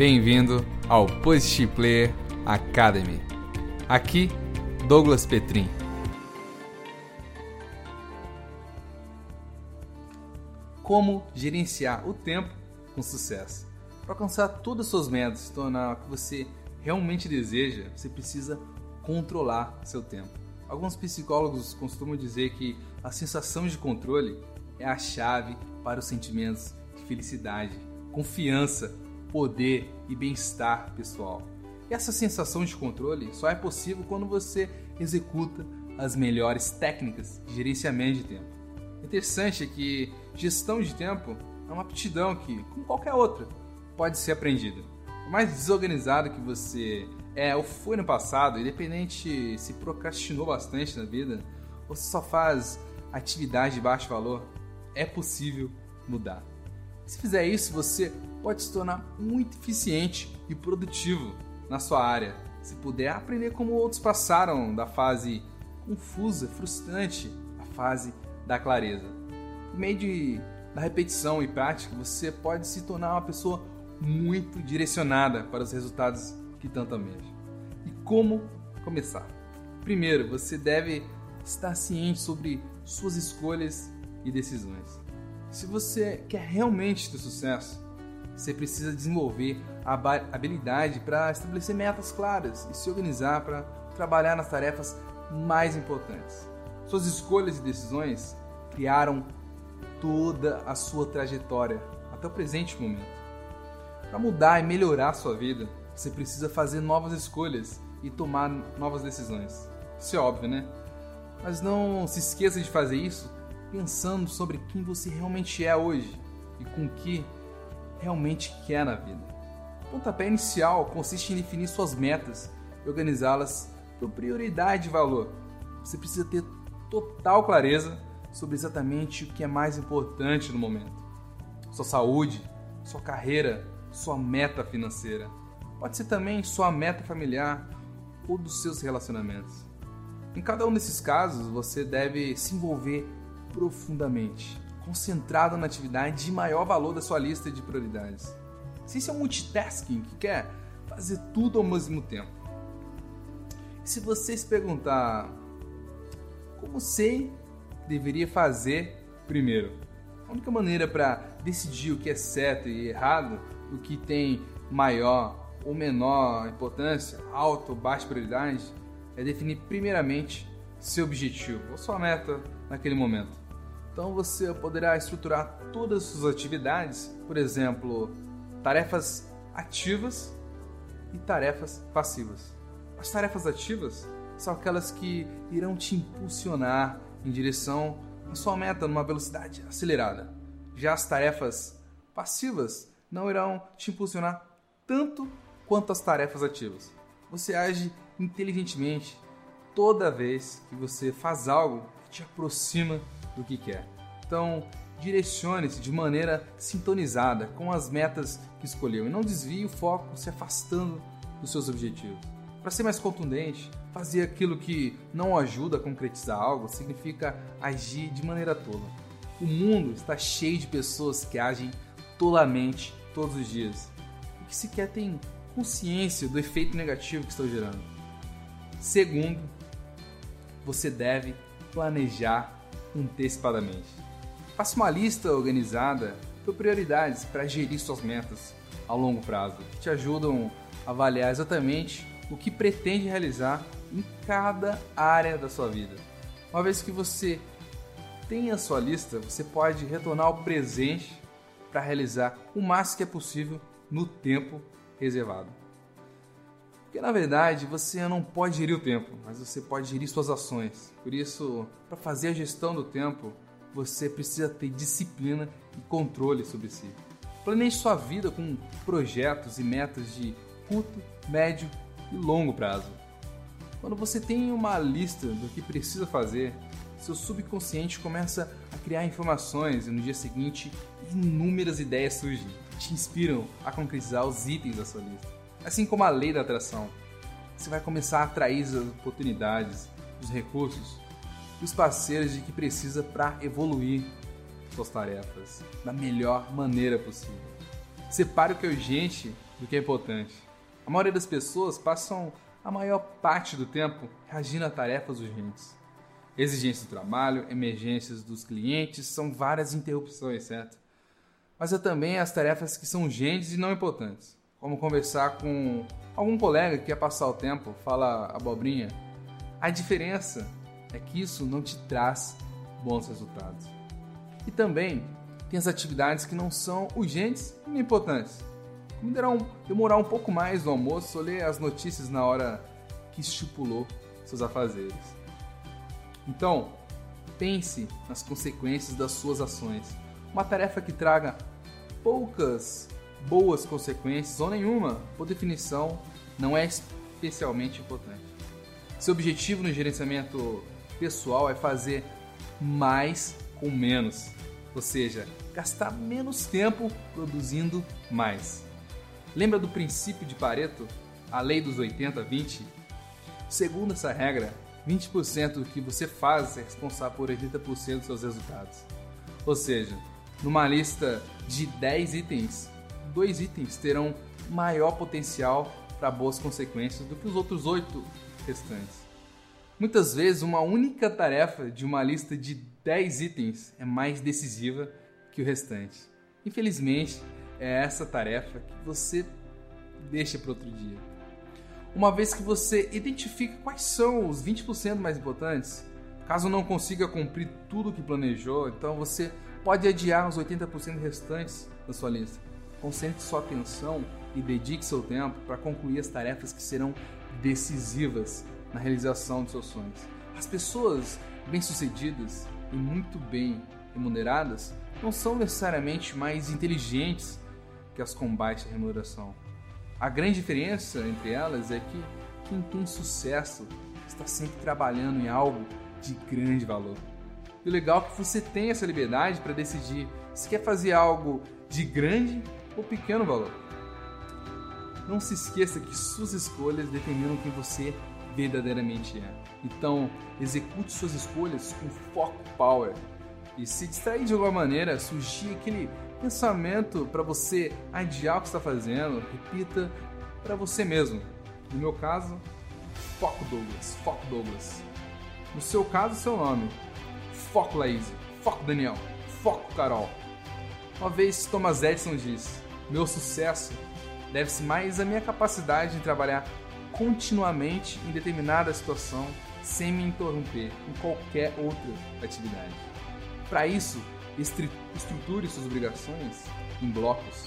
Bem-vindo ao Positive Player Academy. Aqui, Douglas Petrin. Como gerenciar o tempo com sucesso? Para alcançar todas as suas metas, se tornar o que você realmente deseja, você precisa controlar seu tempo. Alguns psicólogos costumam dizer que a sensação de controle é a chave para os sentimentos de felicidade, confiança, poder e bem-estar pessoal. E essa sensação de controle só é possível quando você executa as melhores técnicas de gerenciamento de tempo. Interessante é que gestão de tempo é uma aptidão que, como qualquer outra, pode ser aprendida. Por mais desorganizado que você é ou foi no passado, independente se procrastinou bastante na vida, ou se só faz atividade de baixo valor, é possível mudar. Se fizer isso, você pode se tornar muito eficiente e produtivo na sua área. Se puder aprender como outros passaram da fase confusa, frustrante, à fase da clareza. Por meio de, da repetição e prática, você pode se tornar uma pessoa muito direcionada para os resultados que tanto almeja. E como começar? Primeiro, você deve estar ciente sobre suas escolhas e decisões. Se você quer realmente ter sucesso, você precisa desenvolver a habilidade para estabelecer metas claras e se organizar para trabalhar nas tarefas mais importantes. Suas escolhas e decisões criaram toda a sua trajetória até o presente momento. Para mudar e melhorar sua vida, você precisa fazer novas escolhas e tomar novas decisões. Isso é óbvio, né? Mas não se esqueça de fazer isso pensando sobre quem você realmente é hoje e com o que realmente quer na vida. O pontapé inicial consiste em definir suas metas e organizá-las por prioridade e valor. Você precisa ter total clareza sobre exatamente o que é mais importante no momento. Sua saúde, sua carreira, sua meta financeira. Pode ser também sua meta familiar ou dos seus relacionamentos. Em cada um desses casos, você deve se envolver profundamente, concentrado na atividade de maior valor da sua lista de prioridades. Se isso é um multitasking que quer fazer tudo ao mesmo tempo. Se você se perguntar como sei deveria fazer primeiro, a única maneira para decidir o que é certo e errado o que tem maior ou menor importância, alta ou baixa prioridade, é definir primeiramente seu objetivo ou sua meta naquele momento. Então você poderá estruturar todas as suas atividades, por exemplo, tarefas ativas e tarefas passivas. As tarefas ativas são aquelas que irão te impulsionar em direção à sua meta numa velocidade acelerada. Já as tarefas passivas não irão te impulsionar tanto quanto as tarefas ativas. Você age inteligentemente toda vez que você faz algo que te aproxima do que quer. Então, direcione-se de maneira sintonizada com as metas que escolheu e não desvie o foco se afastando dos seus objetivos. Para ser mais contundente, fazer aquilo que não ajuda a concretizar algo significa agir de maneira tola. O mundo está cheio de pessoas que agem tolamente todos os dias e que sequer têm consciência do efeito negativo que estão gerando. Segundo, você deve planejar antecipadamente. Faça uma lista organizada por prioridades para gerir suas metas a longo prazo, que te ajudam a avaliar exatamente o que pretende realizar em cada área da sua vida. Uma vez que você tem a sua lista, você pode retornar ao presente para realizar o máximo que é possível no tempo reservado. Porque na verdade você não pode gerir o tempo, mas você pode gerir suas ações. Por isso, para fazer a gestão do tempo, você precisa ter disciplina e controle sobre si. Planeje sua vida com projetos e metas de curto, médio e longo prazo. Quando você tem uma lista do que precisa fazer, seu subconsciente começa a criar informações e no dia seguinte inúmeras ideias surgem que te inspiram a concretizar os itens da sua lista. Assim como a lei da atração, você vai começar a atrair as oportunidades, os recursos, os parceiros de que precisa para evoluir suas tarefas da melhor maneira possível. Separe o que é urgente do que é importante. A maioria das pessoas passam a maior parte do tempo reagindo a tarefas urgentes. Exigências do trabalho, emergências dos clientes, são várias interrupções, certo? Mas há também as tarefas que são urgentes e não importantes, como conversar com algum colega que quer passar o tempo, fala abobrinha. A diferença é que isso não te traz bons resultados. E também tem as atividades que não são urgentes nem importantes. Como demorar um pouco mais no almoço ou ler as notícias na hora que estipulou seus afazeres. Então, pense nas consequências das suas ações. Uma tarefa que traga poucas boas consequências ou nenhuma, por definição, não é especialmente importante. Seu objetivo no gerenciamento pessoal é fazer mais com menos, ou seja, gastar menos tempo produzindo mais. Lembra do princípio de Pareto, a lei dos 80-20? Segundo essa regra, 20% do que você faz é responsável por 80% dos seus resultados. Ou seja, numa lista de 10 itens, dois itens terão maior potencial para boas consequências do que os outros 8 restantes. Muitas vezes, uma única tarefa de uma lista de 10 itens é mais decisiva que o restante. Infelizmente, é essa tarefa que você deixa para outro dia. Uma vez que você identifica quais são os 20% mais importantes, caso não consiga cumprir tudo o que planejou, então você pode adiar os 80% restantes da sua lista. Concentre sua atenção e dedique seu tempo para concluir as tarefas que serão decisivas na realização dos seus sonhos. As pessoas bem-sucedidas e muito bem remuneradas não são necessariamente mais inteligentes que as com baixa remuneração. A grande diferença entre elas é que quem tem sucesso está sempre trabalhando em algo de grande valor. E o legal é que você tem essa liberdade para decidir se quer fazer algo de grande ou pequeno valor. Não se esqueça que suas escolhas determinam quem você verdadeiramente é. Então, execute suas escolhas com foco power. E se distrair de alguma maneira, surgir aquele pensamento para você adiar o que está fazendo, repita para você mesmo. No meu caso, foco Douglas, foco Douglas. No seu caso, seu nome. Foco Laís, foco Daniel, foco Carol. Uma vez Thomas Edison disse: Meu sucesso deve-se mais à minha capacidade de trabalhar continuamente em determinada situação sem me interromper em qualquer outra atividade. Para isso, estruture suas obrigações em blocos.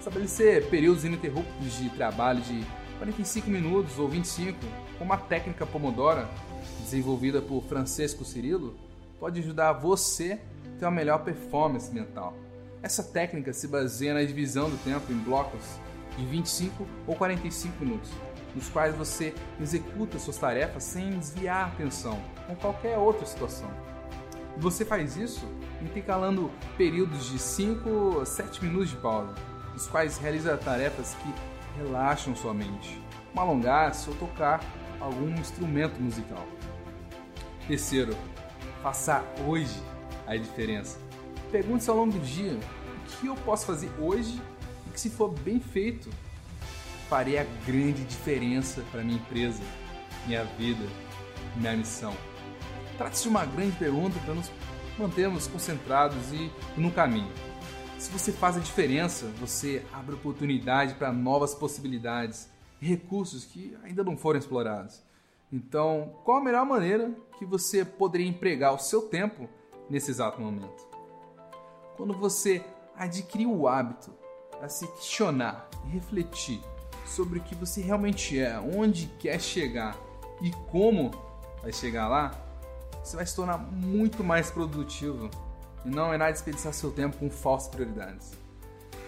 Estabelecer períodos ininterruptos de trabalho de 45 minutos ou 25, como a técnica Pomodoro, desenvolvida por Francesco Cirilo, pode ajudar você a ter uma melhor performance mental. Essa técnica se baseia na divisão do tempo em blocos de 25 ou 45 minutos, nos quais você executa suas tarefas sem desviar a atenção com qualquer outra situação. E você faz isso intercalando períodos de 5 a 7 minutos de pausa, nos quais realiza tarefas que relaxam sua mente, como alongar-se ou tocar algum instrumento musical. Terceiro, faça hoje a diferença. Pergunte-se ao longo do dia o que eu posso fazer hoje e que, se for bem feito, farei a grande diferença para minha empresa, minha vida, minha missão. Trata-se de uma grande pergunta para nos mantermos concentrados e no caminho. Se você faz a diferença, você abre oportunidade para novas possibilidades e recursos que ainda não foram explorados. Então, qual a melhor maneira que você poderia empregar o seu tempo nesse exato momento? Quando você adquirir o hábito a se questionar e refletir sobre o que você realmente é, onde quer chegar e como vai chegar lá, você vai se tornar muito mais produtivo e não irá desperdiçar seu tempo com falsas prioridades.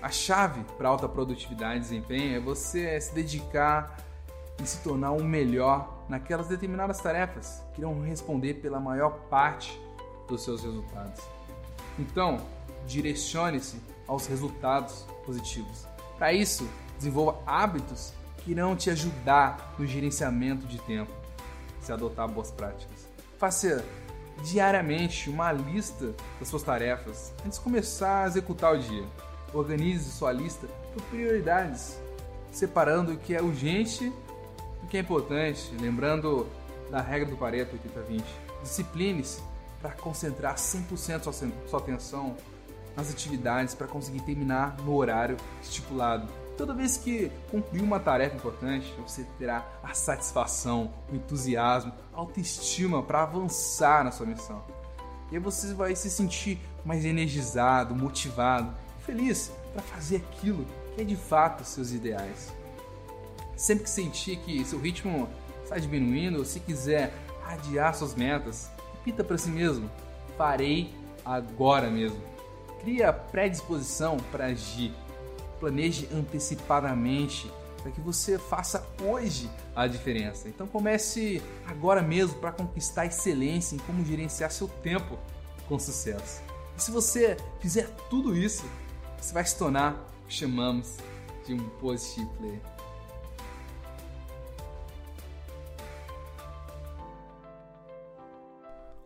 A chave para alta produtividade e desempenho é você se dedicar e se tornar um melhor naquelas determinadas tarefas que irão responder pela maior parte dos seus resultados. Então, direcione-se aos resultados positivos. Para isso, desenvolva hábitos que irão te ajudar no gerenciamento de tempo, se adotar boas práticas. Faça diariamente uma lista das suas tarefas antes de começar a executar o dia. Organize sua lista por prioridades, separando o que é urgente do que é importante, lembrando da regra do Pareto 80-20. Discipline-se para concentrar 100% sua, sua atenção nas atividades para conseguir terminar no horário estipulado. Toda vez que concluir uma tarefa importante, você terá a satisfação, o entusiasmo, a autoestima para avançar na sua missão. E aí você vai se sentir mais energizado, motivado, feliz para fazer aquilo que é de fato seus ideais. Sempre que sentir que seu ritmo está diminuindo, ou se quiser adiar suas metas, repita para si mesmo: farei agora mesmo. Crie a predisposição para agir. Planeje antecipadamente para que você faça hoje a diferença. Então comece agora mesmo para conquistar excelência em como gerenciar seu tempo com sucesso. E se você fizer tudo isso, você vai se tornar o que chamamos de um positive player.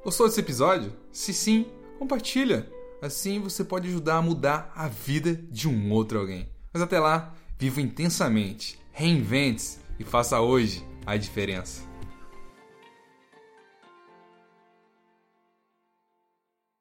Gostou desse episódio? Se sim, compartilha. Assim você pode ajudar a mudar a vida de um outro alguém. Mas até lá, viva intensamente, reinvente-se e faça hoje a diferença.